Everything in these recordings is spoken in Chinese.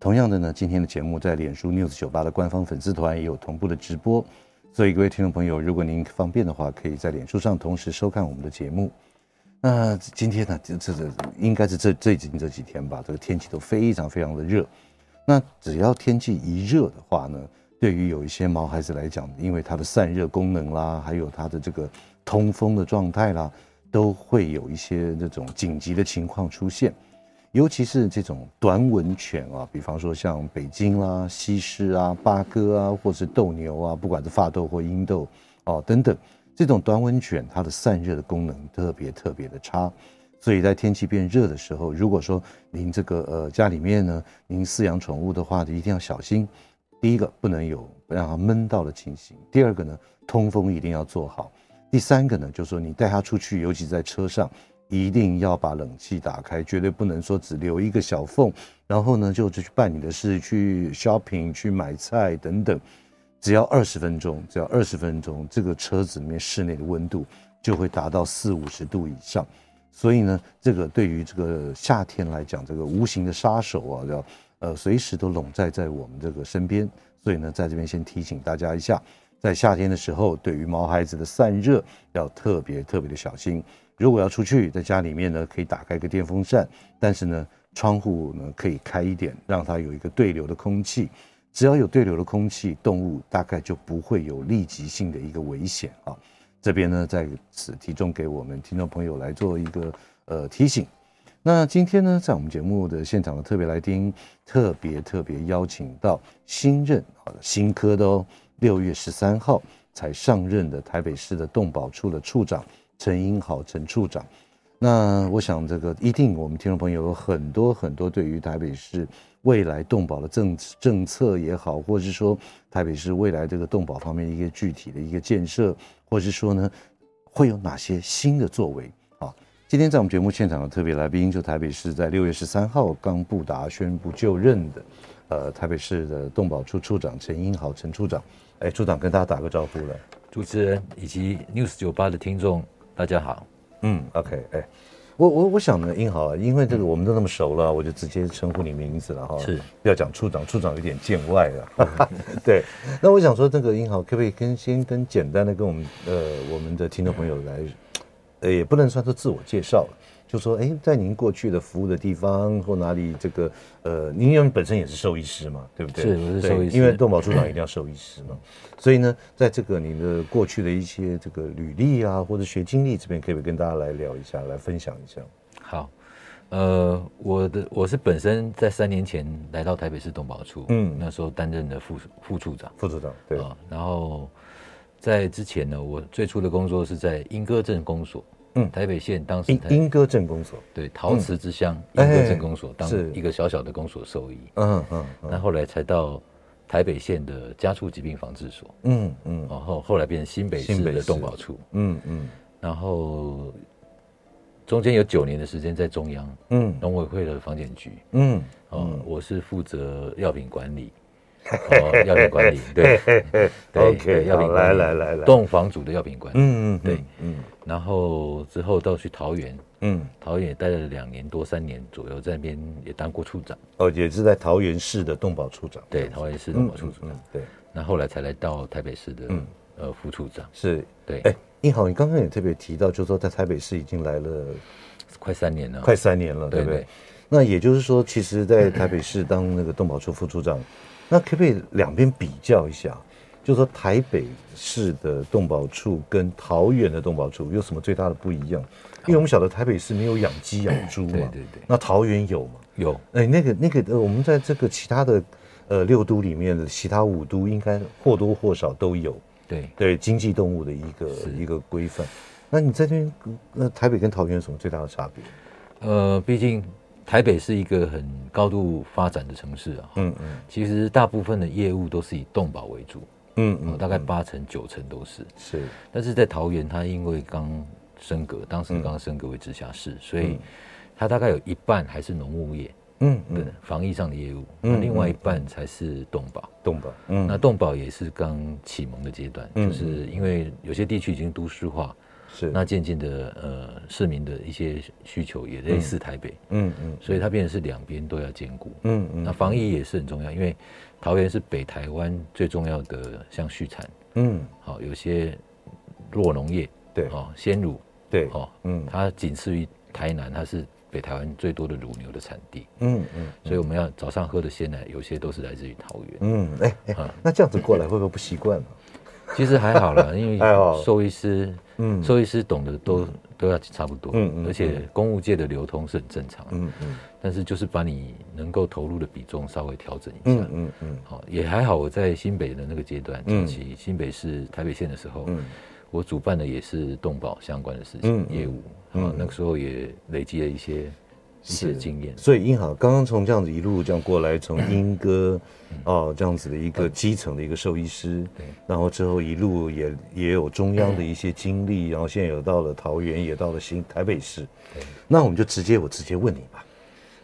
同样的呢，今天的节目在脸书 News 九八的官方粉丝团也有同步的直播，所以各位听众朋友，如果您方便的话，可以在脸书上同时收看我们的节目。那今天呢，这这这应该是这最近这几天吧，这个天气都非常非常的热。那只要天气一热的话呢，对于有一些毛孩子来讲，因为它的散热功能啦，还有它的这个通风的状态啦，都会有一些这种紧急的情况出现。尤其是这种短吻犬啊，比方说像北京啦、西施啊、八哥啊，或是斗牛啊，不管是法斗或英斗哦等等，这种短吻犬它的散热的功能特别特别的差，所以在天气变热的时候，如果说您这个呃家里面呢，您饲养宠物的话，一定要小心。第一个不能有让它闷到的情形，第二个呢，通风一定要做好，第三个呢，就是说你带它出去，尤其在车上。一定要把冷气打开，绝对不能说只留一个小缝，然后呢就去办你的事，去 shopping，去买菜等等。只要二十分钟，只要二十分钟，这个车子里面室内的温度就会达到四五十度以上。所以呢，这个对于这个夏天来讲，这个无形的杀手啊，要呃随时都笼罩在我们这个身边。所以呢，在这边先提醒大家一下，在夏天的时候，对于毛孩子的散热要特别特别的小心。如果要出去，在家里面呢，可以打开一个电风扇，但是呢，窗户呢可以开一点，让它有一个对流的空气。只要有对流的空气，动物大概就不会有立即性的一个危险啊。这边呢，在此提供给我们听众朋友来做一个呃提醒。那今天呢，在我们节目的现场的特别来宾，特别特别邀请到新任好的新科的哦，六月十三号才上任的台北市的动保处的处长。陈英豪陈处长，那我想这个一定我们听众朋友有很多很多对于台北市未来动保的政政策也好，或是说台北市未来这个动保方面一个具体的一个建设，或是说呢会有哪些新的作为啊？今天在我们节目现场的特别来宾，就台北市在六月十三号刚布达宣布就任的，呃，台北市的动保处处长陈英豪陈处长，哎，处长跟大家打个招呼了，主持人以及 News 九八的听众。大家好，嗯，OK，哎、欸，我我我想呢，英豪啊，因为这个我们都那么熟了，我就直接称呼你名字了哈，是，不要讲处长，处长有点见外了，对，那我想说，这个英豪可不可以跟先跟简单的跟我们呃我们的听众朋友来，呃，也不能算是自我介绍了。就说哎，在您过去的服务的地方或哪里，这个呃，您因为本身也是兽医师嘛，对不对？是，我是兽医师。因为动保处长一定要兽医师嘛，所以呢，在这个您的过去的一些这个履历啊，或者学经历这边，可以跟大家来聊一下，来分享一下。好，呃，我的我是本身在三年前来到台北市动保处，嗯，那时候担任的副副处长，副处长对。然后在之前呢，我最初的工作是在莺歌镇公所。嗯，台北县当时莺莺歌镇公所，对，陶瓷之乡莺歌镇公所当一个小小的公所兽医，嗯嗯，那后来才到台北县的家畜疾病防治所，嗯嗯，然后后来变成新北市的动保处，嗯嗯，然后中间有九年的时间在中央，嗯，农委会的防检局，嗯，哦，我是负责药品管理。哦，药品管理 对，OK，药品来来来来，动房组的药品管理，嗯嗯对，嗯，然后之后到去桃园，嗯，桃园也待了两年多三年左右，在那边也当过处长，哦，也是在桃园市的动保处长，对，桃园市动保处长，对，那后来才来到台北市的呃副处长，是。对，哎，英豪，你刚刚也特别提到，就是说在台北市已经来了快三年了，快三年了，对不对？那也就是说，其实，在台北市当那个动保处副处长。那可不可以两边比较一下？就是说台北市的动保处跟桃园的动保处有什么最大的不一样？因为我们晓得台北市没有养鸡养猪嘛，对对对。那桃园有吗？有。哎，那个那个呃，我们在这个其他的呃六都里面的其他五都，应该或多或少都有。对对，经济动物的一个一个规范。那你在这边，那台北跟桃园有什么最大的差别？呃，毕竟。台北是一个很高度发展的城市啊，嗯嗯，其实大部分的业务都是以动保为主，嗯嗯，大概八成九成都是。是，但是在桃园，它因为刚升格，当时刚升格为直辖市，所以它大概有一半还是农牧业。嗯，对，防疫上的业务，那另外一半才是动保，动保，嗯，那动保也是刚启蒙的阶段，就是因为有些地区已经都市化，是，那渐渐的，呃，市民的一些需求也类似台北，嗯嗯，所以它变成是两边都要兼顾，嗯嗯，那防疫也是很重要，因为桃园是北台湾最重要的像畜产，嗯，好，有些弱农业，对，哦，鲜乳，对，哦，嗯，它仅次于台南，它是。北台湾最多的乳牛的产地，嗯嗯，所以我们要早上喝的鲜奶，有些都是来自于桃园，嗯，哎哎，那这样子过来会不会不习惯呢？其实还好啦，因为 兽医师，嗯，兽医师懂得都都要差不多，嗯嗯，而且公务界的流通是很正常，嗯嗯，但是就是把你能够投入的比重稍微调整一下，嗯嗯，好，也还好。我在新北的那个阶段，早期新北市台北县的时候，嗯。我主办的也是动保相关的事情业务，嗯，那个时候也累积了一些一些经验。所以英豪刚刚从这样子一路这样过来，从英歌哦这样子的一个基层的一个兽医师，对然后之后一路也也有中央的一些经历，然后现在有到了桃园，也到了新台北市。那我们就直接我直接问你吧，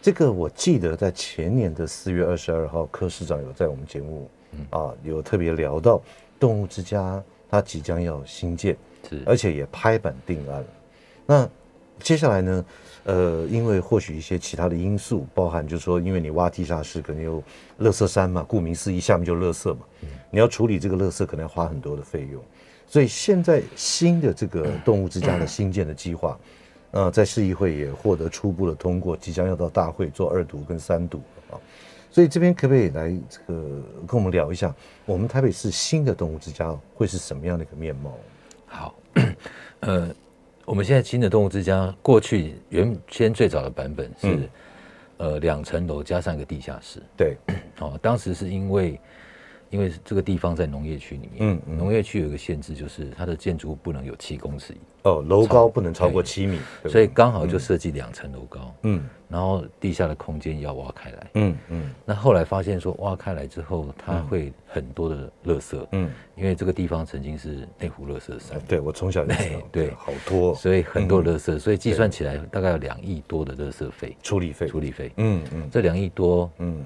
这个我记得在前年的四月二十二号，柯市长有在我们节目啊有特别聊到动物之家。它即将要新建，是，而且也拍板定案了。那接下来呢？呃，因为或许一些其他的因素，包含就是说，因为你挖地下室，可能有垃圾山嘛，顾名思义，下面就垃圾嘛。你要处理这个垃圾，可能要花很多的费用。所以现在新的这个动物之家的新建的计划，呃，在市议会也获得初步的通过，即将要到大会做二读跟三读啊。所以这边可不可以来这个跟我们聊一下，我们台北市新的动物之家会是什么样的一个面貌？好，呃，我们现在新的动物之家，过去原先最早的版本是，嗯、呃，两层楼加上一个地下室。对，哦，当时是因为。因为这个地方在农业区里面，嗯，嗯，农业区有一个限制，就是它的建筑物不能有七公尺哦，楼高不能超过七米，所以刚好就设计两层楼高，嗯，然后地下的空间要挖开来，嗯嗯，那后来发现说挖开来之后，它会很多的垃圾，嗯，因为这个地方曾经是内湖垃圾山，对，我从小就 对对，好多，所以很多垃圾，所以计算起来大概有两亿多的垃圾费。处理费，处理费，嗯嗯，这两亿多，嗯。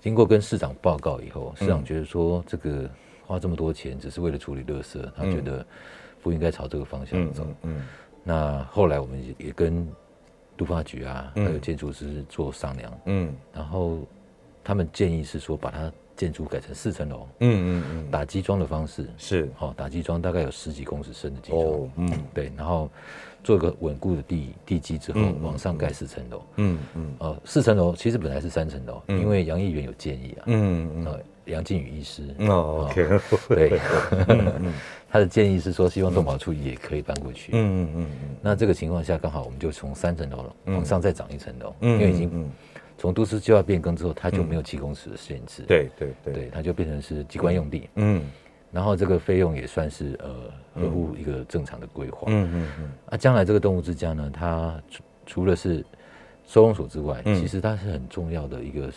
经过跟市长报告以后，市长觉得说这个花这么多钱只是为了处理垃圾，他觉得不应该朝这个方向走。嗯，那后来我们也也跟都发局啊，还有建筑师做商量。嗯，然后他们建议是说把它建筑改成四层楼。嗯嗯嗯，打基桩的方式是好，打基桩大概有十几公尺深的基桩。嗯，对，然后。做一个稳固的地地基之后，往上盖四层楼。嗯嗯，呃，四层楼其实本来是三层楼，因为杨议员有建议啊。嗯嗯，杨靖宇医师。哦。对 他的建议是说，希望动保处也可以搬过去。嗯嗯嗯。那这个情况下，刚好我们就从三层楼往上再涨一层楼，因为已经从都市计划变更之后，它就没有七公尺的限制。对对对，对，它就变成是机关用地。嗯。然后这个费用也算是呃合乎一个正常的规划。嗯嗯嗯。啊，将来这个动物之家呢，它除除了是收容所之外，其实它是很重要的一个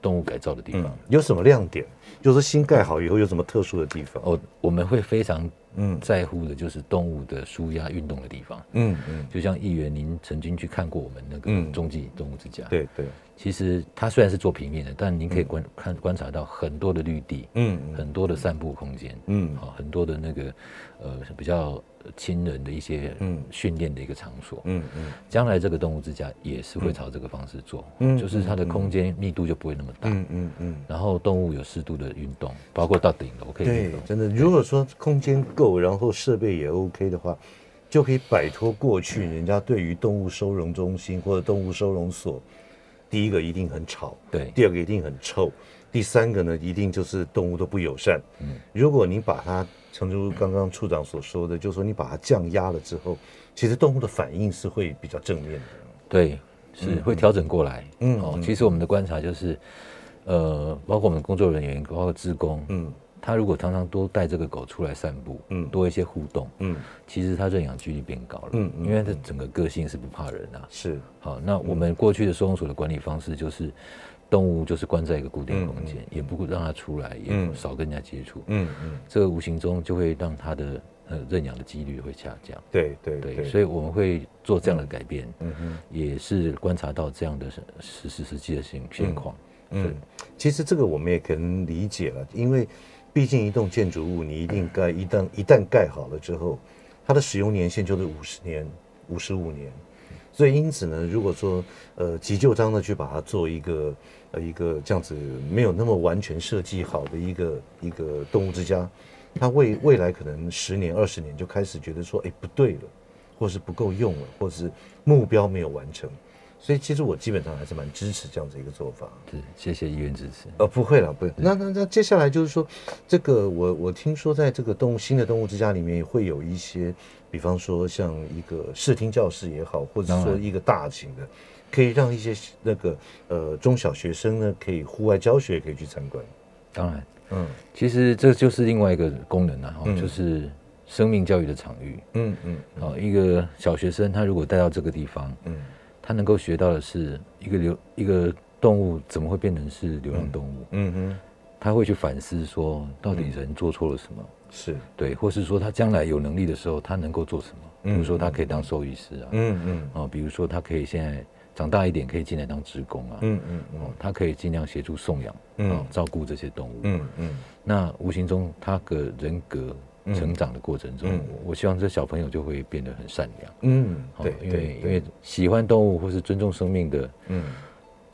动物改造的地方。有什么亮点？就是新盖好以后有什么特殊的地方？哦，我们会非常嗯在乎的就是动物的舒压运动的地方。嗯嗯。就像议员您曾经去看过我们那个中继动物之家。对对。其实它虽然是做平面的，但您可以观看观察到很多的绿地，嗯，很多的散步空间，嗯，好，很多的那个呃比较亲人的一些嗯。训练的一个场所，嗯嗯，将来这个动物之家也是会朝这个方式做，嗯，就是它的空间密度就不会那么大，嗯嗯嗯，然后动物有适度的运动，包括到顶楼可以运动，真的，如果说空间够，然后设备也 OK 的话，就可以摆脱过去人家对于动物收容中心或者动物收容所。第一个一定很吵，对；第二个一定很臭，第三个呢，一定就是动物都不友善。嗯，如果你把它，诚如刚刚处长所说的，就是说你把它降压了之后，其实动物的反应是会比较正面的。对，是会调整过来。嗯，哦，其实我们的观察就是，呃，包括我们工作人员，包括职工，嗯，他他如果常常多带这个狗出来散步，嗯，多一些互动，嗯，其实他认养几率变高了，嗯，因为他整个个性是不怕人啊，是。好，那我们过去的收容所的管理方式就是，动物就是关在一个固定空间，也不让它出来，也少跟人家接触，嗯嗯，这个无形中就会让它的呃认养的几率会下降，对对对，所以我们会做这样的改变，嗯嗯，也是观察到这样的实实实际的现现况。嗯，其实这个我们也可能理解了，因为毕竟一栋建筑物，你一定盖一旦一旦盖好了之后，它的使用年限就是五十年、五十五年，所以因此呢，如果说呃急就章的去把它做一个呃一个这样子没有那么完全设计好的一个一个动物之家，它未未来可能十年、二十年就开始觉得说，哎，不对了，或是不够用了，或是目标没有完成。所以其实我基本上还是蛮支持这样子一个做法。是，谢谢议员支持。呃，不会了，不会。那那那接下来就是说，这个我我听说在这个动物新的动物之家里面也会有一些，比方说像一个视听教室也好，或者说一个大型的，可以让一些那个呃中小学生呢可以户外教学可以去参观。当然，嗯，其实这就是另外一个功能啊，嗯、就是生命教育的场域。嗯嗯。好、嗯，一个小学生他如果带到这个地方，嗯。他能够学到的是一个流一个动物怎么会变成是流浪动物？嗯哼，他会去反思说，到底人做错了什么？是对，或是说他将来有能力的时候，他能够做什么？比如说他可以当兽医师啊，嗯嗯，哦，比如说他可以现在长大一点可以进来当职工啊，嗯嗯哦，他可以尽量协助送养，嗯，照顾这些动物，嗯嗯，那无形中他的人格。成长的过程中，嗯、我希望这小朋友就会变得很善良。嗯，对，因为因为喜欢动物或是尊重生命的，嗯，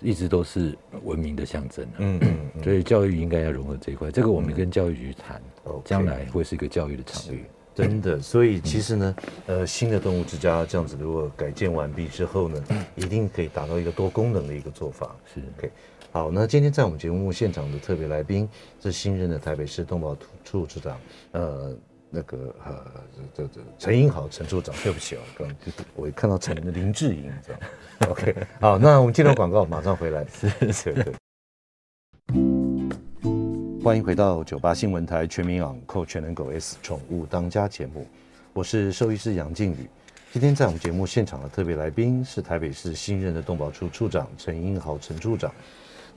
一直都是文明的象征。嗯嗯，所以教育应该要融合这一块。这个我们跟教育局谈，将来会是一个教育的场域。真的，所以其实呢，呃，新的动物之家这样子，如果改建完毕之后呢，一定可以达到一个多功能的一个做法。是，OK。好，那今天在我们节目现场的特别来宾是新任的台北市动保处处长，呃，那个呃，这这陈英豪陈处长，对不起啊，刚刚。我一看到陈林志颖，这样，OK，好，那我们进入广告，马上回来，是 是是，欢迎回到九八新闻台全民网扣全能狗 S 宠物当家节目，我是兽医师杨靖宇，今天在我们节目现场的特别来宾是台北市新任的动保处处长陈英豪陈处长。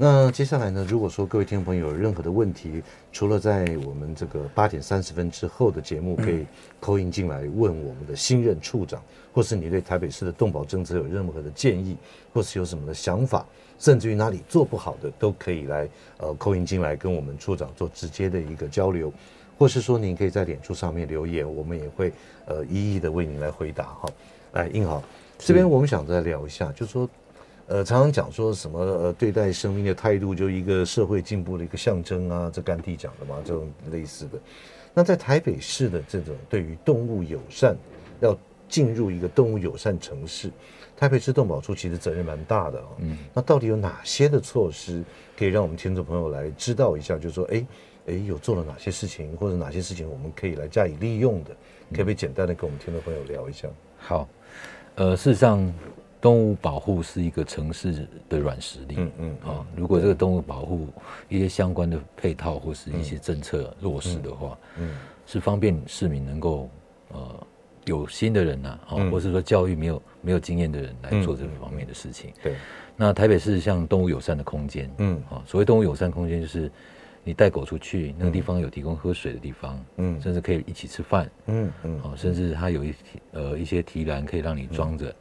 那接下来呢？如果说各位听众朋友有任何的问题，除了在我们这个八点三十分之后的节目可以 call in 进来问我们的新任处长，或是你对台北市的动保政策有任何的建议，或是有什么的想法，甚至于哪里做不好的，都可以来呃 call in 进来跟我们处长做直接的一个交流，或是说您可以在脸书上面留言，我们也会呃一一的为您来回答哈。来，英豪，这边我们想再聊一下，就是说。呃，常常讲说什么呃，对待生命的态度就一个社会进步的一个象征啊，这甘地讲的嘛，这种类似的。那在台北市的这种对于动物友善，要进入一个动物友善城市，台北市动保处其实责任蛮大的啊。嗯。那到底有哪些的措施可以让我们听众朋友来知道一下？就是说，哎哎，有做了哪些事情，或者哪些事情我们可以来加以利用的？可不可以简单的跟我们听众朋友聊一下？好，呃，事实上。动物保护是一个城市的软实力。嗯嗯啊，如果这个动物保护一些相关的配套或是一些政策落实的话，嗯，是方便市民能够呃有心的人呐，啊，或是说教育没有没有经验的人来做这方面的事情。对，那台北市像动物友善的空间，嗯。啊，所谓动物友善空间就是你带狗出去，那个地方有提供喝水的地方，嗯，甚至可以一起吃饭，嗯嗯，啊，甚至它有一呃一些提篮可以让你装着。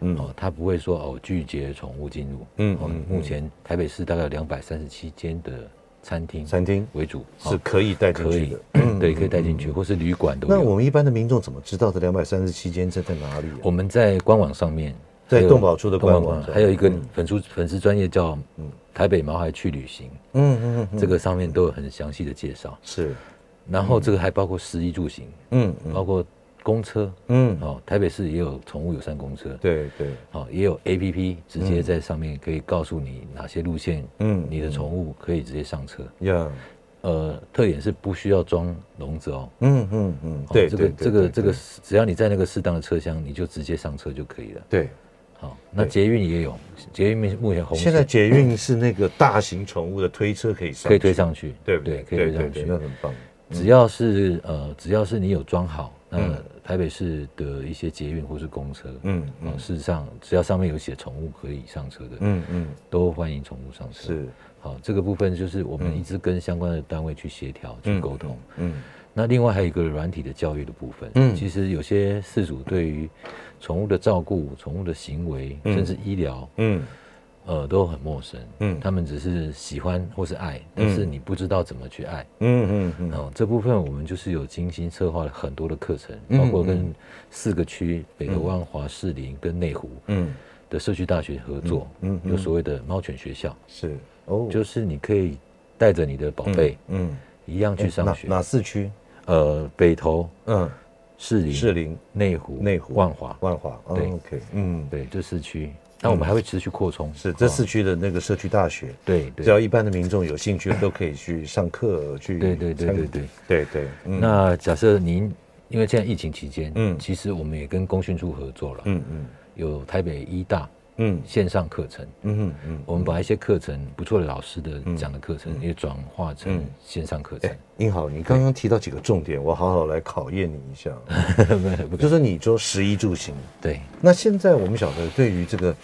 嗯哦，他不会说哦拒绝宠物进入。嗯哦，目前台北市大概有两百三十七间的餐厅，餐厅为主是可以带进去的。嗯，对，可以带进去，或是旅馆都有。那我们一般的民众怎么知道这两百三十七间在在哪里？我们在官网上面，在动保处的官网，还有一个粉丝粉丝专业叫嗯台北毛孩去旅行。嗯嗯嗯，这个上面都有很详细的介绍。是，然后这个还包括食衣住行，嗯，包括。公车，嗯，哦，台北市也有宠物友善公车，对对，哦，也有 APP 直接在上面可以告诉你哪些路线，嗯，你的宠物可以直接上车，呀，呃，特点是不需要装笼子哦，嗯嗯嗯，对，这个这个这个，只要你在那个适当的车厢，你就直接上车就可以了，对，好，那捷运也有，捷运目前红。现在捷运是那个大型宠物的推车可以上，可以推上去，对不对？可以推上去，那很棒。只要是呃，只要是你有装好，那台北市的一些捷运或是公车，嗯嗯，事实上只要上面有写宠物可以上车的，嗯嗯，都欢迎宠物上车。是，好，这个部分就是我们一直跟相关的单位去协调、去沟通。嗯，那另外还有一个软体的教育的部分，嗯，其实有些事主对于宠物的照顾、宠物的行为，甚至医疗，嗯。呃，都很陌生，嗯，他们只是喜欢或是爱，但是你不知道怎么去爱，嗯嗯嗯，哦，这部分我们就是有精心策划了很多的课程，包括跟四个区北投、万华、士林跟内湖，嗯，的社区大学合作，嗯，有所谓的猫犬学校，是，哦，就是你可以带着你的宝贝，嗯，一样去上学，哪四区？呃，北投，嗯，士林、士林、内湖、内湖、万华、万华，对，OK，嗯，对，这四区。那我们还会持续扩充，是这市区的那个社区大学，对，只要一般的民众有兴趣，都可以去上课去。对对对对对对对。那假设您因为现在疫情期间，嗯，其实我们也跟公训处合作了，嗯嗯，有台北医大。嗯，线上课程，嗯嗯嗯，我们把一些课程不错的老师的讲的课程也转化成线上课程。英豪，你刚刚提到几个重点，我好好来考验你一下。就是你说食衣住行，对。那现在我们晓得，对于这个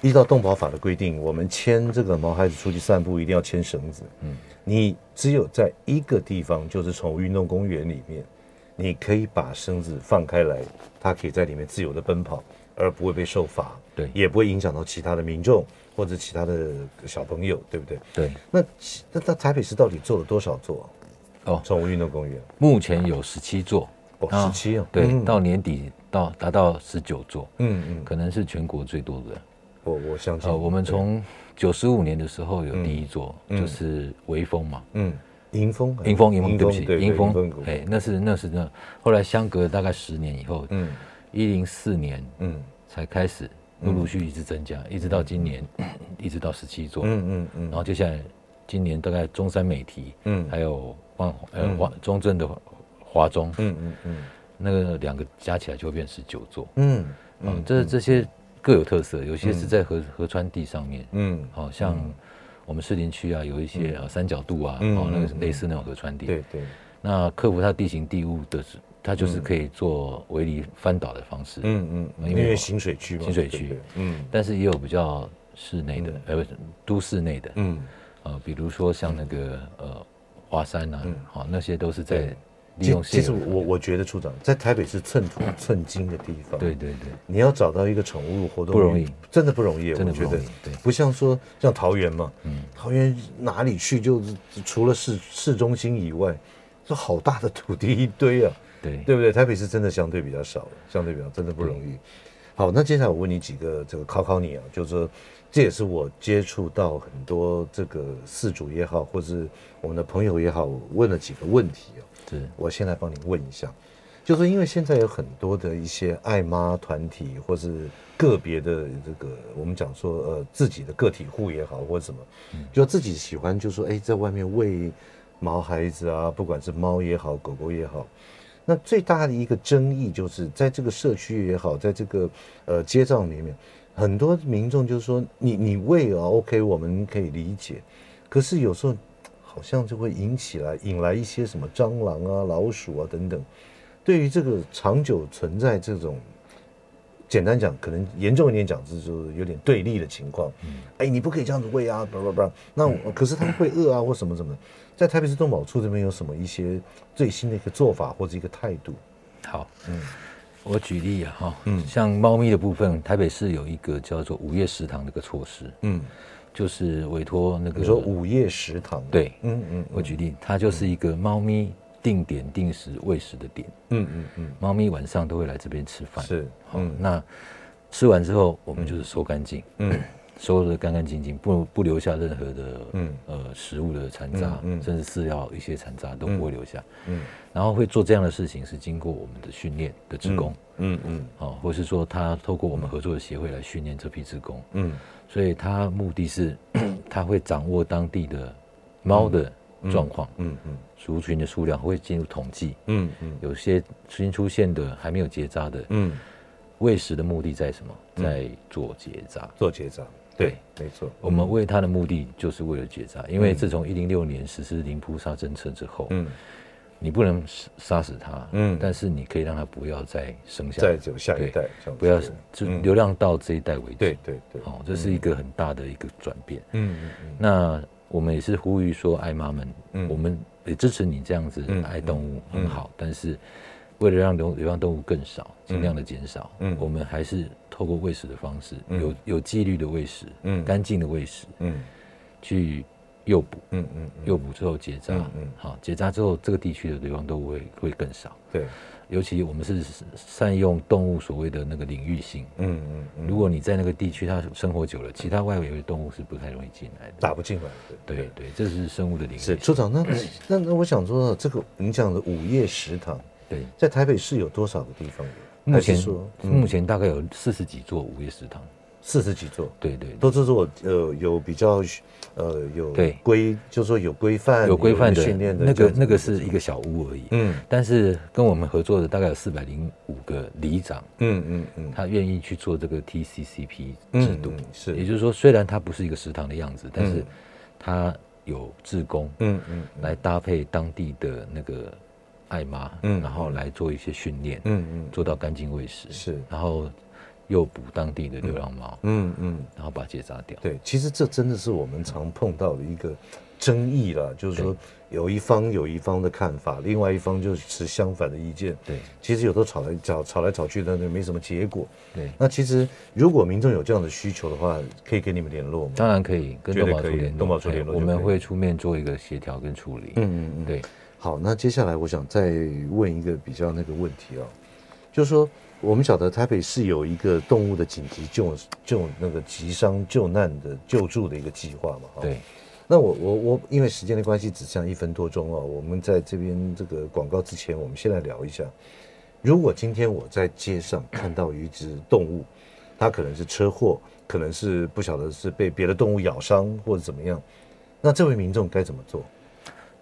依照动保法的规定，我们牵这个毛孩子出去散步一定要牵绳子。嗯，你只有在一个地方，就是宠物运动公园里面，你可以把绳子放开来，它可以在里面自由的奔跑，而不会被受罚。对，也不会影响到其他的民众或者其他的小朋友，对不对？对。那那那台北市到底做了多少座？哦，宠物运动公园目前有十七座，哦，十七哦。对，到年底到达到十九座，嗯嗯，可能是全国最多的。我我相信。呃，我们从九十五年的时候有第一座，就是微风嘛，嗯，迎风，迎风，迎风，对不起，迎风，哎，那是那是那，后来相隔大概十年以后，嗯，一零四年，嗯，才开始。陆陆续续一直增加，一直到今年，一直到十七座。嗯嗯嗯。然后接下来，今年大概中山美堤，嗯，还有万呃华中正的华中，嗯嗯嗯，那个两个加起来就会变十九座。嗯嗯，这这些各有特色，有些是在河河川地上面，嗯，好像我们士林区啊，有一些啊三角渡啊，哦，那个类似那种河川地。对对。那克服它地形地物的是。它就是可以做围篱翻倒的方式，嗯嗯，因为行水区嘛，行水区，嗯，但是也有比较室内的，呃，都市内的，嗯，呃，比如说像那个呃华山呐，好，那些都是在利用。其实我我觉得处长在台北是寸土寸金的地方，对对对，你要找到一个宠物活动不容易，真的不容易，真的不容易，对，不像说像桃园嘛，嗯，桃园哪里去就是除了市市中心以外，这好大的土地一堆啊。对对不对？台北是真的相对比较少，相对比较真的不容易。好，那接下来我问你几个这个考考你啊，就是说这也是我接触到很多这个事主也好，或是我们的朋友也好，问了几个问题哦。是，我先来帮你问一下，就是因为现在有很多的一些爱妈团体，或是个别的这个我们讲说呃自己的个体户也好，或者什么，就自己喜欢，就说哎，在外面喂毛孩子啊，不管是猫也好，狗狗也好。那最大的一个争议就是，在这个社区也好，在这个呃街道里面，很多民众就是说你，你喂啊，OK，我们可以理解，可是有时候好像就会引起来引来一些什么蟑螂啊、老鼠啊等等。对于这个长久存在这种，简单讲，可能严重一点讲，就是有点对立的情况。嗯，哎，你不可以这样子喂啊，不不不，那我可是他们会饿啊，或什么什么。在台北市动保处这边有什么一些最新的一个做法或者一个态度？好，嗯，我举例啊，哈，嗯，像猫咪的部分，台北市有一个叫做午夜食堂的一个措施，嗯，就是委托那个你说午夜食堂，对，嗯嗯，我举例，它就是一个猫咪定点定时喂食的点，嗯嗯嗯，猫咪晚上都会来这边吃饭，是，嗯，那吃完之后，我们就是收干净，嗯。收的干干净净，不不留下任何的嗯。呃食物的残渣，嗯，甚至饲料一些残渣都不会留下，嗯，然后会做这样的事情是经过我们的训练的职工，嗯嗯，哦，或是说他透过我们合作的协会来训练这批职工，嗯，所以他目的是 他会掌握当地的猫的状况，嗯嗯，族群的数量会进入统计，嗯嗯，有些新出现的还没有结扎的，嗯。喂食的目的在什么？在做结扎，做结扎。对，没错。我们喂它的目的就是为了结扎，因为自从一零六年实施零扑杀政策之后，嗯，你不能杀死它，嗯，但是你可以让它不要再生下，再走下一代，不要就流浪到这一代为止。对对对，哦，这是一个很大的一个转变。嗯嗯嗯。那我们也是呼吁说，爱妈们，嗯，我们也支持你这样子爱动物很好，但是为了让流流浪动物更少，尽量的减少，嗯，我们还是。透过喂食的方式，有有纪律的喂食，嗯，干净的喂食，嗯，去诱捕，嗯嗯，诱捕之后结扎，嗯，好，结扎之后，这个地区的流浪动物会会更少，对，尤其我们是善用动物所谓的那个领域性，嗯嗯，如果你在那个地区它生活久了，其他外围的动物是不太容易进来的，打不进来的，对对，这是生物的领域。是处长，那 那那我想说，这个你讲的午夜食堂，对，在台北市有多少个地方？目前说，目前大概有四十几座午夜食堂，四十几座，对对，都是做呃有比较呃有对。规，就是说有规范有规范的训练的那个那个是一个小屋而已，嗯，但是跟我们合作的大概有四百零五个里长，嗯嗯嗯，他愿意去做这个 TCCP 制度，是，也就是说虽然它不是一个食堂的样子，但是它有志工，嗯嗯，来搭配当地的那个。爱妈，嗯，然后来做一些训练，嗯嗯，做到干净卫食，是，然后诱捕当地的流浪猫，嗯嗯，然后把结扎掉。对，其实这真的是我们常碰到的一个争议了，就是说有一方有一方的看法，另外一方就持相反的意见。对，其实有时候吵来吵吵来吵去的，那没什么结果。对，那其实如果民众有这样的需求的话，可以跟你们联络吗？当然可以，跟动保处联络，动保处联络，我们会出面做一个协调跟处理。嗯嗯嗯，对。好，那接下来我想再问一个比较那个问题哦，就是说我们晓得台北是有一个动物的紧急救救那个急伤救难的救助的一个计划嘛？对。那我我我因为时间的关系只剩一分多钟哦，我们在这边这个广告之前，我们先来聊一下，如果今天我在街上看到一只动物，它可能是车祸，可能是不晓得是被别的动物咬伤或者怎么样，那这位民众该怎么做？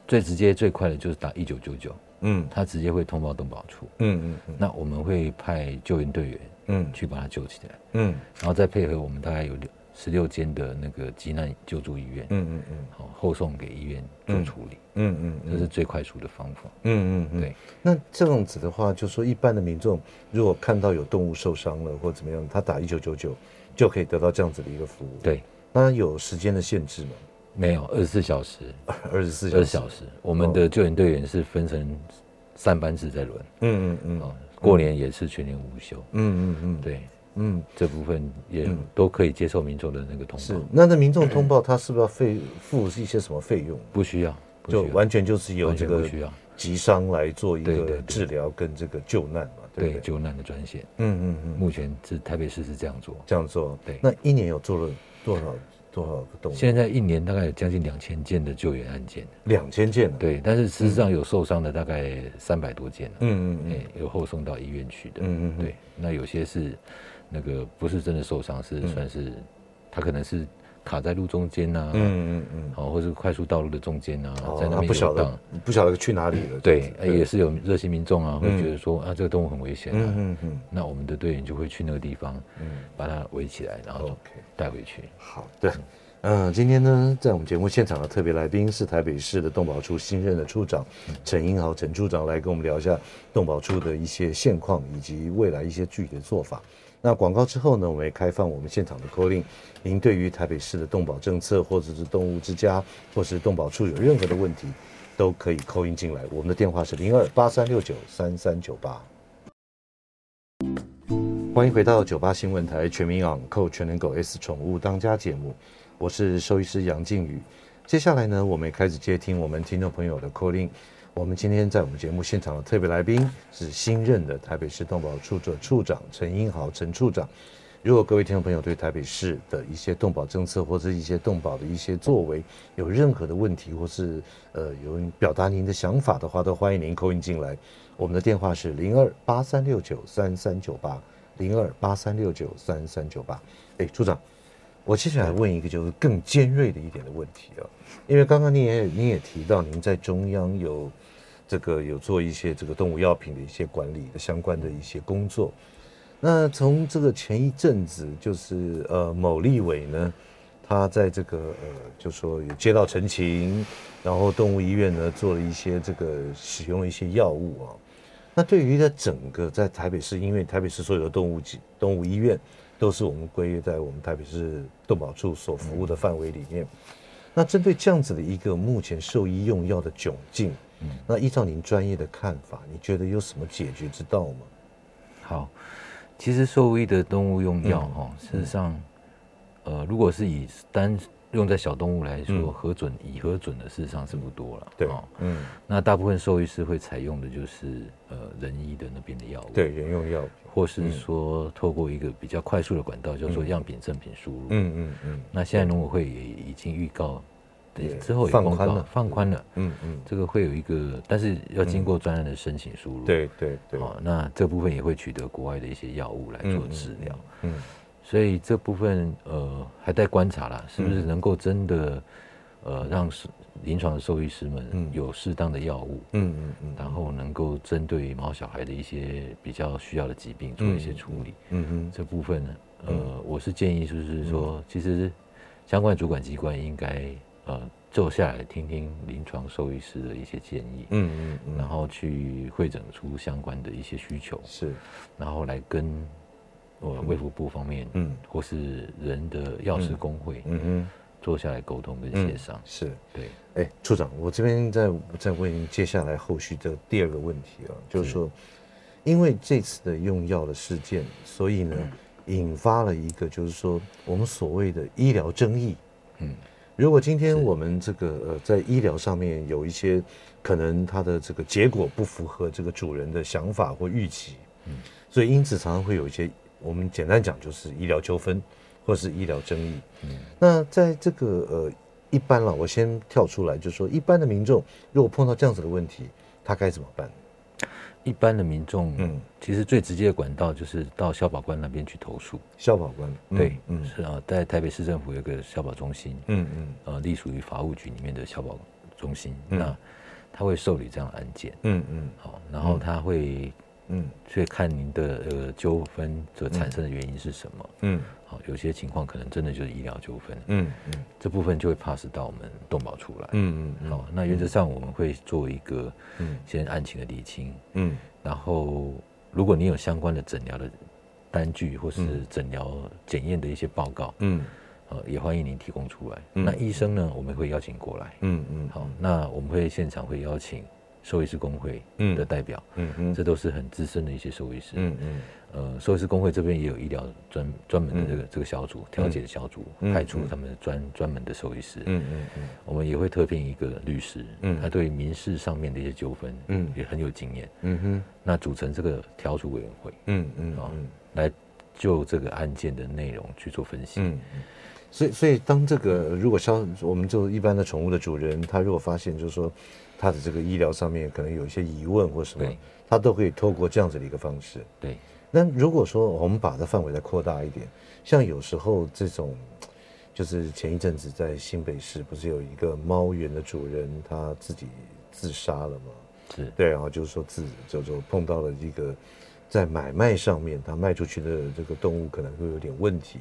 最直接最快的就是打一九九九，嗯，他直接会通报动保处，嗯嗯嗯，那我们会派救援队员，嗯，去把他救起来，嗯，然后再配合我们大概有六十六间的那个急难救助医院，嗯嗯嗯，好后送给医院做处理，嗯嗯，嗯，这是最快速的方法，嗯嗯对。那这样子的话，就说一般的民众如果看到有动物受伤了或怎么样，他打一九九九就可以得到这样子的一个服务，对。那有时间的限制吗？没有，二十四小时，二十四小时，小时。我们的救援队员是分成三班制在轮，嗯嗯嗯，哦，过年也是全年无休，嗯嗯嗯，对，嗯，这部分也都可以接受民众的那个通报。是，那那民众通报他是不是要费付一些什么费用？不需要，就完全就是由这个急伤来做一个治疗跟这个救难嘛，对，救难的专线。嗯嗯嗯，目前是台北市是这样做，这样做。对，那一年有做了多少？多少个动物？现在一年大概有将近两千件的救援案件，两千件。对，但是事实上有受伤的大概三百多件。嗯嗯嗯，有后送到医院去的。嗯嗯，对，那有些是那个不是真的受伤，是算是他可能是卡在路中间呐。嗯嗯嗯，好，或是快速道路的中间呐，在那边不晓得不晓得去哪里了。对，也是有热心民众啊，会觉得说啊，这个动物很危险。嗯嗯嗯，那我们的队员就会去那个地方，嗯，把它围起来，然后带回去。好，对。嗯，今天呢，在我们节目现场的特别来宾是台北市的动保处新任的处长陈英豪陈处长，来跟我们聊一下动保处的一些现况以及未来一些具体的做法。那广告之后呢，我们也开放我们现场的 call in，您对于台北市的动保政策，或者是动物之家，或是动保处有任何的问题，都可以 call in 进来。我们的电话是零二八三六九三三九八。欢迎回到九八新闻台全民养扣全能狗 S 宠物当家节目。我是兽医师杨静宇，接下来呢，我们也开始接听我们听众朋友的 call in。我们今天在我们节目现场的特别来宾是新任的台北市动保处的处长陈英豪陈处长。如果各位听众朋友对台北市的一些动保政策或者一些动保的一些作为有任何的问题，或是呃有表达您的想法的话，都欢迎您 call in 进来。我们的电话是零二八三六九三三九八零二八三六九三三九八。哎，处长。我接下来问一个就是更尖锐的一点的问题啊，因为刚刚你也你也提到您在中央有这个有做一些这个动物药品的一些管理的相关的一些工作，那从这个前一阵子，就是呃，某立委呢，他在这个呃，就说有接到陈情，然后动物医院呢做了一些这个使用一些药物啊。那对于在整个在台北市，因为台北市所有的动物动物医院都是我们归在我们台北市动保处所服务的范围里面。那针对这样子的一个目前兽医用药的窘境，那依照您专业的看法，你觉得有什么解决之道吗？好。其实兽医的动物用药哈，事实上，呃，如果是以单用在小动物来说，核准已核准的事实上是不多了。对，嗯，那大部分兽医师会采用的就是呃人医的那边的药物，对，人用药，或是说透过一个比较快速的管道，叫做样品正品输入。嗯嗯嗯。那现在农委会也已经预告。对，之后也放宽了，放宽了，嗯嗯，这个会有一个，但是要经过专案的申请输入，对对对，好，那这部分也会取得国外的一些药物来做治疗，嗯，所以这部分呃还在观察啦，是不是能够真的呃让临床的兽医师们有适当的药物，嗯嗯嗯，然后能够针对毛小孩的一些比较需要的疾病做一些处理，嗯嗯，这部分呢，呃，我是建议就是说，其实相关主管机关应该。呃，坐下来听听临床兽医师的一些建议，嗯嗯，嗯。然后去会诊出相关的一些需求，是，然后来跟我卫福部方面，嗯，或是人的药师工会，嗯嗯，坐下来沟通跟协商，嗯、是。对。哎，处长，我这边再再问您接下来后续的第二个问题啊，就是。说，是因为这次的用药的事件，所以呢，嗯、引发了一个就是说我们所谓的医疗争议，嗯。如果今天我们这个呃在医疗上面有一些可能它的这个结果不符合这个主人的想法或预期，嗯，所以因此常常会有一些我们简单讲就是医疗纠纷或是医疗争议，嗯，那在这个呃一般了，我先跳出来就是说一般的民众如果碰到这样子的问题，他该怎么办？一般的民众，嗯，其实最直接的管道就是到消保官那边去投诉。消保官，对，嗯，是啊，在台北市政府有个消保中心，嗯嗯，呃，隶属于法务局里面的消保中心，那他会受理这样的案件，嗯嗯，好，然后他会。嗯，所以看您的呃纠纷所产生的原因是什么？嗯，好，有些情况可能真的就是医疗纠纷。嗯嗯，这部分就会 pass 到我们动保处来。嗯嗯，好，那原则上我们会做一个嗯先案情的厘清。嗯，然后如果你有相关的诊疗的单据或是诊疗检验的一些报告，嗯，呃，也欢迎您提供出来。那医生呢，我们会邀请过来。嗯嗯，好，那我们会现场会邀请。兽医师工会的代表，嗯嗯，这都是很资深的一些兽医师，嗯嗯，呃，兽医师工会这边也有医疗专专门的这个这个小组调解的小组，派出他们专专门的兽医师，嗯嗯嗯，我们也会特聘一个律师，嗯，他对民事上面的一些纠纷，嗯，也很有经验，嗯哼，那组成这个调处委员会，嗯嗯啊，来就这个案件的内容去做分析，嗯，所以所以当这个如果消我们就一般的宠物的主人，他如果发现就是说。他的这个医疗上面可能有一些疑问或什么，他都可以透过这样子的一个方式。对。那如果说我们把它范围再扩大一点，像有时候这种，就是前一阵子在新北市不是有一个猫园的主人他自己自杀了吗？是。对，然后就是说自就就碰到了一个在买卖上面，他卖出去的这个动物可能会有点问题。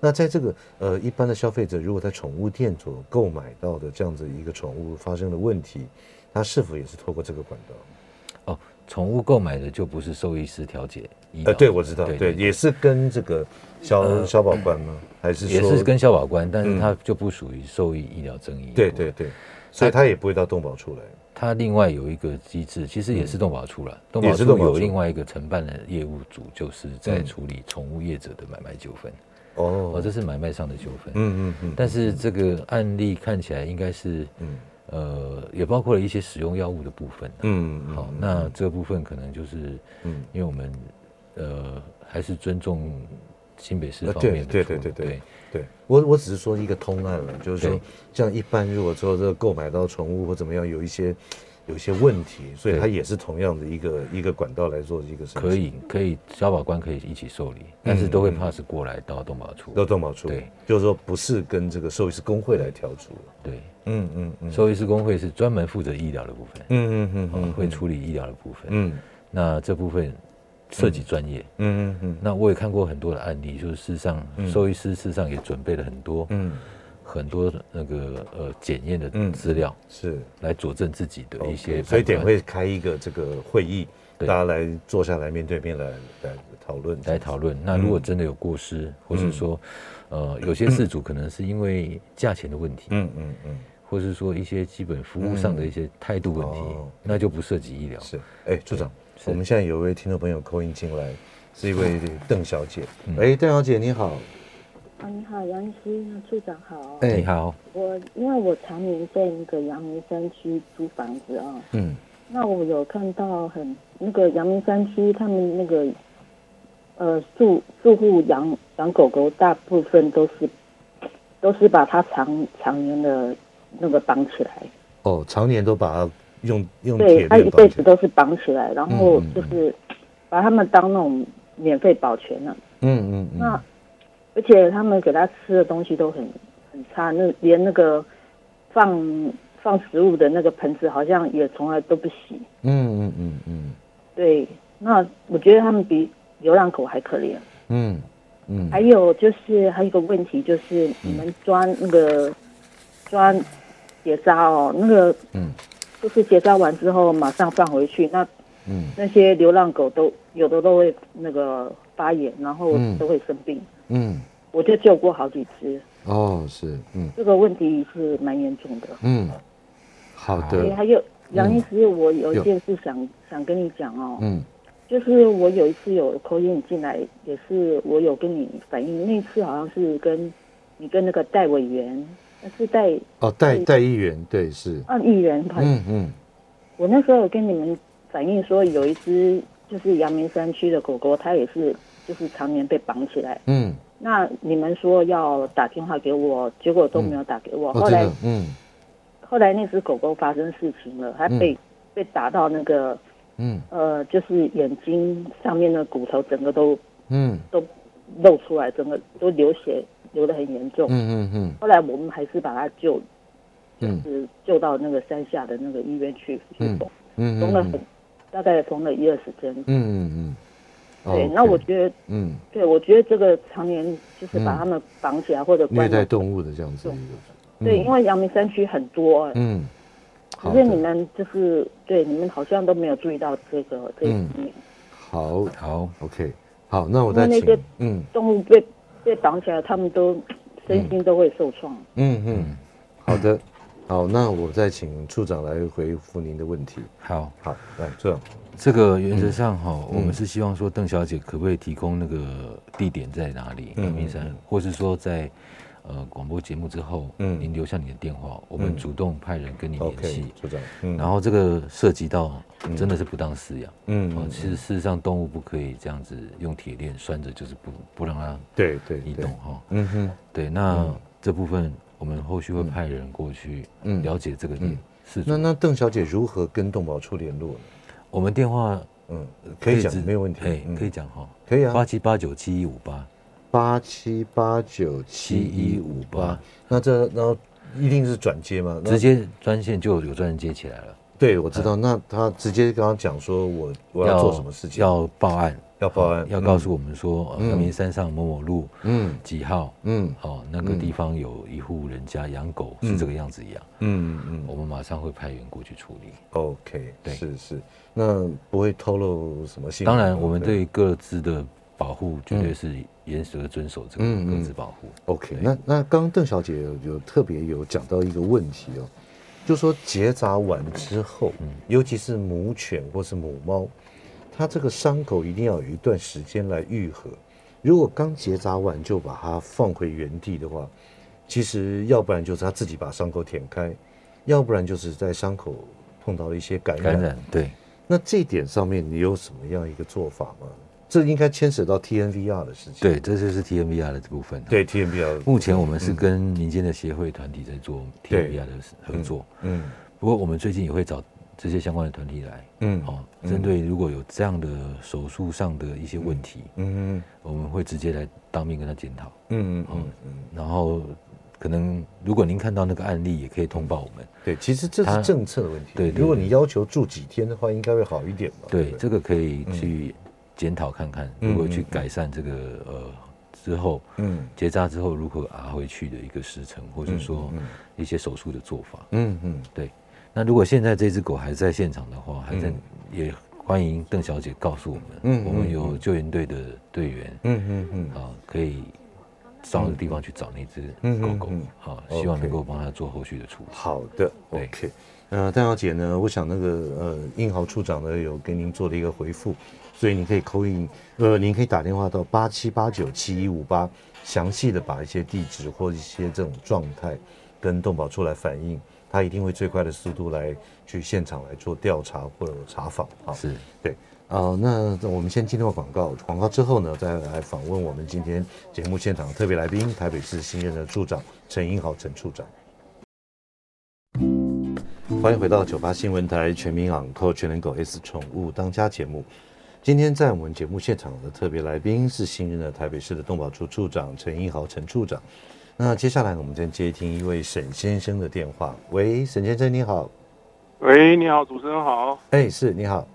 那在这个呃，一般的消费者如果在宠物店所购买到的这样子一个宠物发生了问题，他是否也是透过这个管道？哦，宠物购买的就不是兽医师调解？呃，对，我知道，对，也是跟这个消、呃、消保官吗？还是说也是跟消保官，但是它就不属于兽医医疗争议。对对对，所以它也不会到动保处来。它另外有一个机制，其实也是动保处了。动保处有另外一个承办的业务组，就是在处理宠物业者的买卖纠纷。哦，这是买卖上的纠纷。嗯嗯嗯。但是这个案例看起来应该是，嗯，呃，也包括了一些使用药物的部分。嗯嗯。好，那这部分可能就是，嗯，因为我们，呃，还是尊重新北市方面的。对对对对对。对，我我只是说一个通案了，就是说，像一般如果说这个购买到宠物或怎么样，有一些。有些问题，所以它也是同样的一个一个管道来做一个事情。可以，可以，消保官可以一起受理，但是都会 pass 过来到动保处。到动保处，对，就是说不是跟这个兽医师工会来调处。对，嗯嗯嗯，兽医师工会是专门负责医疗的部分。嗯嗯嗯，会处理医疗的部分。嗯，那这部分涉及专业，嗯嗯嗯。那我也看过很多的案例，就是事实上，兽医师事实上也准备了很多，嗯，很多那个呃检验的资料，是来佐证自己的一些。所以点会开一个这个会议，大家来坐下来面对面来来讨论，来讨论。那如果真的有过失，或是说，呃，有些事主可能是因为价钱的问题，嗯嗯嗯。或是说一些基本服务上的一些态度问题，那就不涉及医疗。是，哎，处长，我们现在有一位听众朋友 call in 进来，是一位邓小姐。哎，邓小姐你好。啊，你好，杨医师，处长好。哎，你好。我因为我常年在那个阳明山区租房子啊，嗯，那我有看到很那个阳明山区他们那个呃住住户养养狗狗，大部分都是都是把它常常年的。那个绑起来哦，常年都把它用用对，它一辈子都是绑起来，然后就是把他们当那种免费保全了。嗯嗯嗯。那而且他们给他吃的东西都很很差，那连那个放放食物的那个盆子好像也从来都不洗。嗯嗯嗯嗯。对，那我觉得他们比流浪狗还可怜。嗯嗯。还有就是还有一个问题就是你们抓那个抓。结扎哦，那个，嗯，就是结扎完之后马上放回去，那，嗯，那些流浪狗都有的都会那个发炎，然后都会生病，嗯，我就救过好几只。哦，是，嗯，这个问题是蛮严重的。嗯，好的。还有杨医师，我有一件事想想跟你讲哦，嗯，就是我有一次有 call in 进来，也是我有跟你反映，那次好像是跟你跟那个戴委员。是戴哦，戴戴议员对是，啊，议员嗯嗯，我那时候有跟你们反映说，有一只就是阳明山区的狗狗，它也是就是常年被绑起来，嗯，那你们说要打电话给我，结果都没有打给我，后来嗯，后来那只狗狗发生事情了，它被被打到那个嗯。呃，就是眼睛上面的骨头整个都嗯。都露出来，整个都流血。流得很严重，嗯嗯嗯。后来我们还是把它救，就是救到那个山下的那个医院去去缝，缝了很，大概缝了一二十针，嗯嗯嗯。对，那我觉得，嗯，对，我觉得这个常年就是把他们绑起来或者虐待动物的这样子，对，因为阳明山区很多，嗯，可是你们就是对你们好像都没有注意到这个这一方面。好，好，OK，好，那我再请，那些嗯动物被。被绑起来，他们都身心都会受创。嗯嗯，好的，好，那我再请处长来回复您的问题。好，好，来，处长，这个原则上哈，我们是希望说邓小姐可不可以提供那个地点在哪里？阳明山，或是说在呃广播节目之后，嗯，您留下你的电话，我们主动派人跟你联系。处长，然后这个涉及到真的是不当饲养，嗯，其实事实上动物不可以这样子用铁链拴着，就是不不让它对对移动哈，嗯哼，对，那这部分我们后续会派人过去，嗯，了解这个点。是，那那邓小姐如何跟动保处联络呢？我们电话嗯可以讲，没有问题，可以讲哈，可以啊，八七八九七一五八，八七八九七一五八，那这然后一定是转接吗？直接专线就有专人接起来了。对，我知道。那他直接跟他讲说，我我要做什么事情？要报案，要报案，要告诉我们说，阳明山上某某路，嗯，几号，嗯，好，那个地方有一户人家养狗是这个样子一样，嗯嗯，我们马上会派员过去处理。OK，对，是是，那不会透露什么信息？当然，我们对各自的保护绝对是严格遵守这个各自保护。OK，那那刚刚邓小姐有特别有讲到一个问题哦。就说结扎完之后，尤其是母犬或是母猫，它这个伤口一定要有一段时间来愈合。如果刚结扎完就把它放回原地的话，其实要不然就是他自己把伤口舔开，要不然就是在伤口碰到了一些感染。感染，对。那这一点上面你有什么样一个做法吗？这应该牵扯到 TNVR 的事情。对，这就是 TNVR 的这部分。对 TNVR，目前我们是跟民间的协会团体在做 TNVR 的合作。嗯，不过我们最近也会找这些相关的团体来。嗯，哦，针对如果有这样的手术上的一些问题，嗯，我们会直接来当面跟他检讨。嗯嗯嗯。然后可能如果您看到那个案例，也可以通报我们。对，其实这是政策的问题。对，如果你要求住几天的话，应该会好一点吧？对，这个可以去。检讨看看，如果去改善这个呃之后，嗯，结扎之后如何拿回去的一个时程，或者说一些手术的做法，嗯嗯，对。那如果现在这只狗还在现场的话，还在也欢迎邓小姐告诉我们，嗯，我们有救援队的队员，嗯嗯嗯，啊，可以找个地方去找那只狗狗，好，希望能够帮他做后续的处理。好的，OK。呃，邓小姐呢，我想那个呃，英豪处长呢有给您做了一个回复，所以你可以 call in，呃，您可以打电话到八七八九七一五八，详细的把一些地址或一些这种状态跟动保处来反映，他一定会最快的速度来去现场来做调查或者查访。好，是对。啊、呃，那我们先进入广告，广告之后呢，再来访问我们今天节目现场的特别来宾，台北市新任的处长陈英豪陈处长。欢迎回到九八新闻台全民昂扣全能狗 S 宠物当家节目。今天在我们节目现场的特别来宾是新任的台北市的动保处处长陈英豪陈处长。那接下来我们再接听一位沈先生的电话。喂，沈先生你好。喂，你好，主持人好。哎，是你好。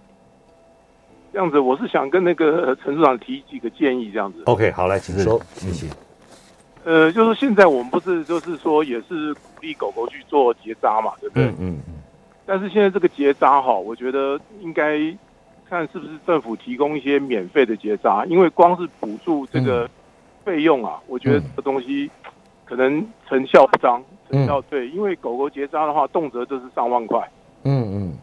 这样子，我是想跟那个陈处长提几个建议，这样子。OK，好，来，请说，谢谢。呃，就是现在我们不是就是说也是鼓励狗狗去做结扎嘛，对不对？嗯嗯。但是现在这个结扎哈，我觉得应该看是不是政府提供一些免费的结扎，因为光是补助这个费用啊，我觉得这个东西可能成效不彰，成效对，因为狗狗结扎的话，动辄就是上万块。嗯嗯。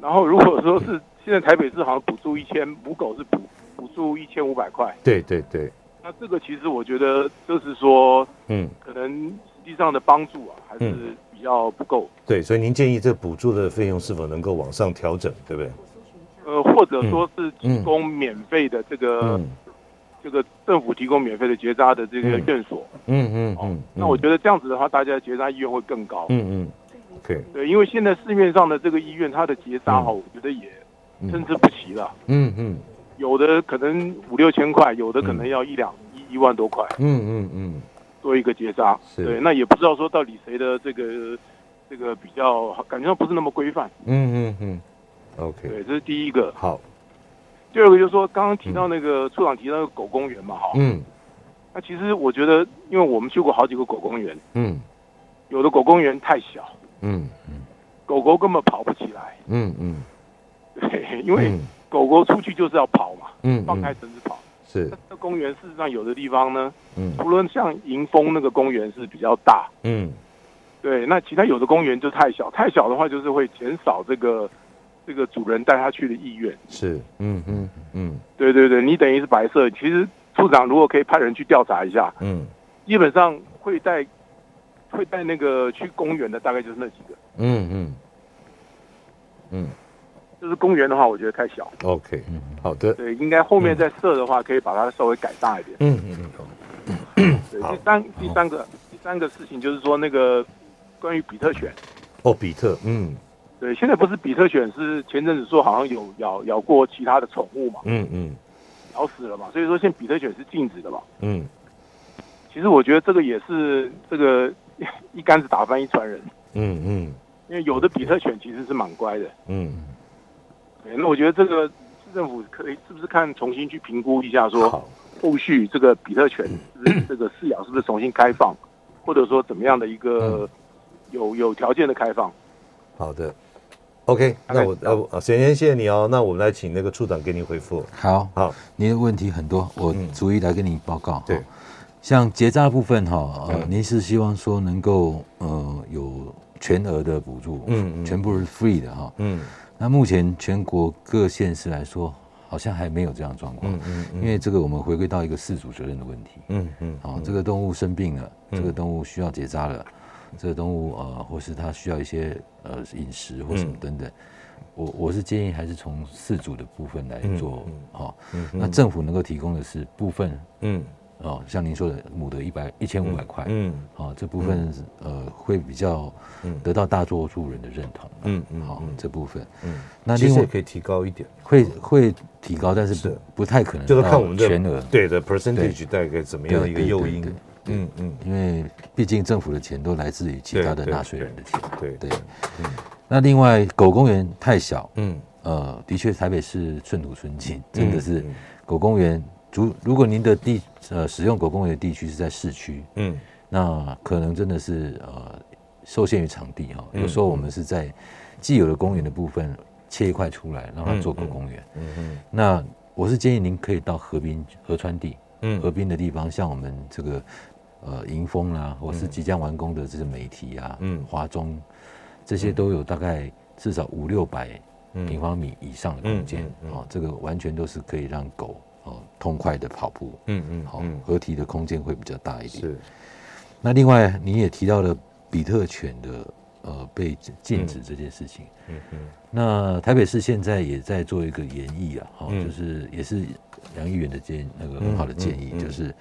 然后如果说是现在台北市好像补助一千，母狗是补补助一千五百块。对对对。那这个其实我觉得就是说，嗯，可能实际上的帮助啊，还是比较不够。对，所以您建议这补助的费用是否能够往上调整，对不对？呃，或者说是提供免费的这个，这个政府提供免费的结扎的这个院所。嗯嗯嗯。那我觉得这样子的话，大家结扎意愿会更高。嗯嗯。OK。对，因为现在市面上的这个医院，它的结扎哈，我觉得也参差不齐了。嗯嗯。有的可能五六千块，有的可能要一两一、嗯、一万多块。嗯嗯嗯，做一个结扎，是对，那也不知道说到底谁的这个这个比较感觉上不是那么规范。嗯嗯嗯，OK，对，这是第一个。好，第二个就是说，刚刚提到那个处长提到那个狗公园嘛，哈，嗯，那其实我觉得，因为我们去过好几个狗公园，嗯，有的狗公园太小，嗯。嗯，狗狗根本跑不起来，嗯嗯，对，因为。狗狗出去就是要跑嘛，嗯，放开绳子跑。是，那公园事实上有的地方呢，嗯，除了像迎风那个公园是比较大，嗯，对，那其他有的公园就太小，太小的话就是会减少这个这个主人带他去的意愿。是，嗯嗯嗯，对对对，你等于是白色。其实处长如果可以派人去调查一下，嗯，基本上会带会带那个去公园的大概就是那几个。嗯嗯嗯。就是公园的话，我觉得太小。OK，嗯，好的。对，应该后面再设的话，可以把它稍微改大一点。嗯嗯嗯。对，第三第三个第三个事情就是说，那个关于比特犬。哦，比特，嗯，对，现在不是比特犬，是前阵子说好像有咬咬过其他的宠物嘛。嗯嗯。咬死了嘛，所以说现在比特犬是禁止的嘛。嗯。其实我觉得这个也是这个一竿子打翻一船人。嗯嗯。因为有的比特犬其实是蛮乖的。嗯。那我觉得这个市政府可以是不是看重新去评估一下，说后续这个比特犬这个饲养是不是重新开放，或者说怎么样的一个有有条件的开放？好的，OK，那我呃，先先谢谢你哦。那我们来请那个处长给你回复。好，好，您的问题很多，我逐一来跟你报告。对，像结扎部分哈，呃，您是希望说能够呃有全额的补助，嗯嗯，全部是 free 的哈，嗯。那目前全国各县市来说，好像还没有这样状况。嗯嗯，因为这个我们回归到一个事主责任的问题。嗯嗯。好，这个动物生病了，这个动物需要结扎了，这个动物呃，或是它需要一些呃饮食或什么等等，我我是建议还是从饲主的部分来做。好，那政府能够提供的是部分。嗯。哦，像您说的，母的一百一千五百块，嗯，好，这部分呃会比较得到大多数人的认同，嗯嗯，好，这部分，嗯，那另外可以提高一点，会会提高，但是不不太可能，就是看我们的全额，对的 percentage 大概怎么样一个诱因，嗯嗯，因为毕竟政府的钱都来自于其他的纳税人的钱，对对，嗯，那另外狗公园太小，嗯呃，的确台北市寸土寸金，真的是。狗公园，如如果您的地呃使用狗公园的地区是在市区，嗯，那可能真的是呃受限于场地哈。有时候我们是在既有的公园的部分切一块出来，让它做狗公园。嗯嗯。那我是建议您可以到河滨河川地，嗯，河滨的地方，像我们这个呃迎丰啦，或是即将完工的这些媒体啊，嗯，华中，这些都有大概至少五六百平方米以上的空间，哦，这个完全都是可以让狗哦痛快的跑步，嗯嗯，好，合体的空间会比较大一点。是。那另外你也提到了比特犬的呃被禁止这件事情，嗯嗯，那台北市现在也在做一个研议啊，哈，就是也是杨议员的建那个很好的建议，就是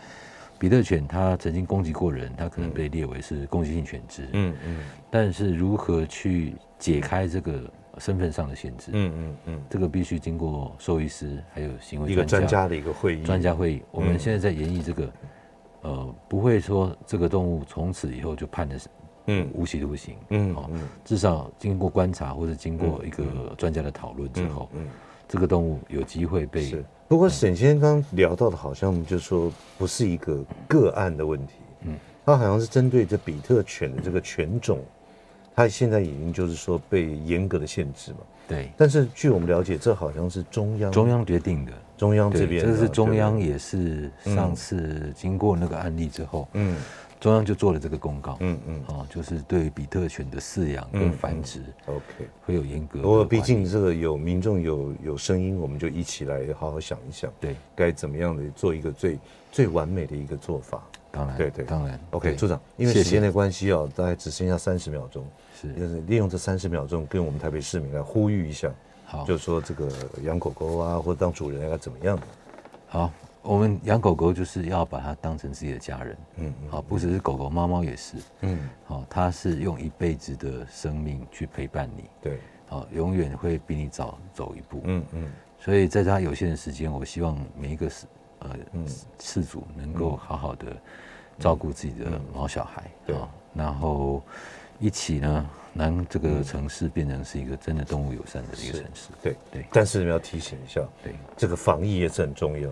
比特犬它曾经攻击过人，它可能被列为是攻击性犬只，嗯嗯，但是如何去解开这个？身份上的限制，嗯嗯嗯，这个必须经过兽医师还有行为专家一个专家的一个会议，专家会议。我们现在在研议这个，呃，不会说这个动物从此以后就判的是嗯。无期徒刑，嗯，好，至少经过观察或者经过一个专家的讨论之后，嗯，这个动物有机会被。是。不过沈先生刚聊到的，好像就是说不是一个个案的问题，嗯，他好像是针对这比特犬的这个犬种。他现在已经就是说被严格的限制嘛，对。但是据我们了解，这好像是中央中央决定的，中央这边这是中央也是上次经过那个案例之后，嗯，中央就做了这个公告，嗯嗯，哦，就是对比特犬的饲养跟繁殖，OK，会有严格。不过毕竟这个有民众有有声音，我们就一起来好好想一想，对，该怎么样的做一个最最完美的一个做法。当然，对对，当然。OK，处长，因为时间的关系啊，大概只剩下三十秒钟。就是利用这三十秒钟，跟我们台北市民来呼吁一下，好，就是说这个养狗狗啊，或者当主人应该怎么样？好，我们养狗狗就是要把它当成自己的家人，嗯，好，不只是狗狗，猫猫也是，嗯，好，它是用一辈子的生命去陪伴你，对，好，永远会比你早走一步，嗯嗯，所以在它有限的时间，我希望每一个饲呃饲主能够好好的照顾自己的毛小孩，对，然后。一起呢，让这个城市变成是一个真的动物友善的一个城市。对。对，但是你要提醒一下，对。这个防疫也是很重要。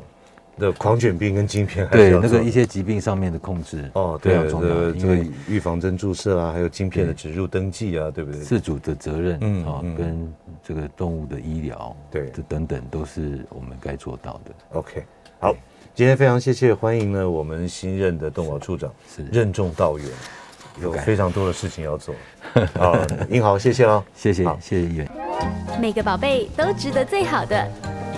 那狂犬病跟晶片，对那个一些疾病上面的控制哦，对，这个这个预防针注射啊，还有晶片的植入登记啊，对不对？饲主的责任，嗯啊，跟这个动物的医疗，对，这等等都是我们该做到的。OK，好，今天非常谢谢，欢迎呢我们新任的动保处长，是任重道远。有非常多的事情要做，好，英豪，谢谢哦，谢谢，谢谢议员。每个宝贝都值得最好的，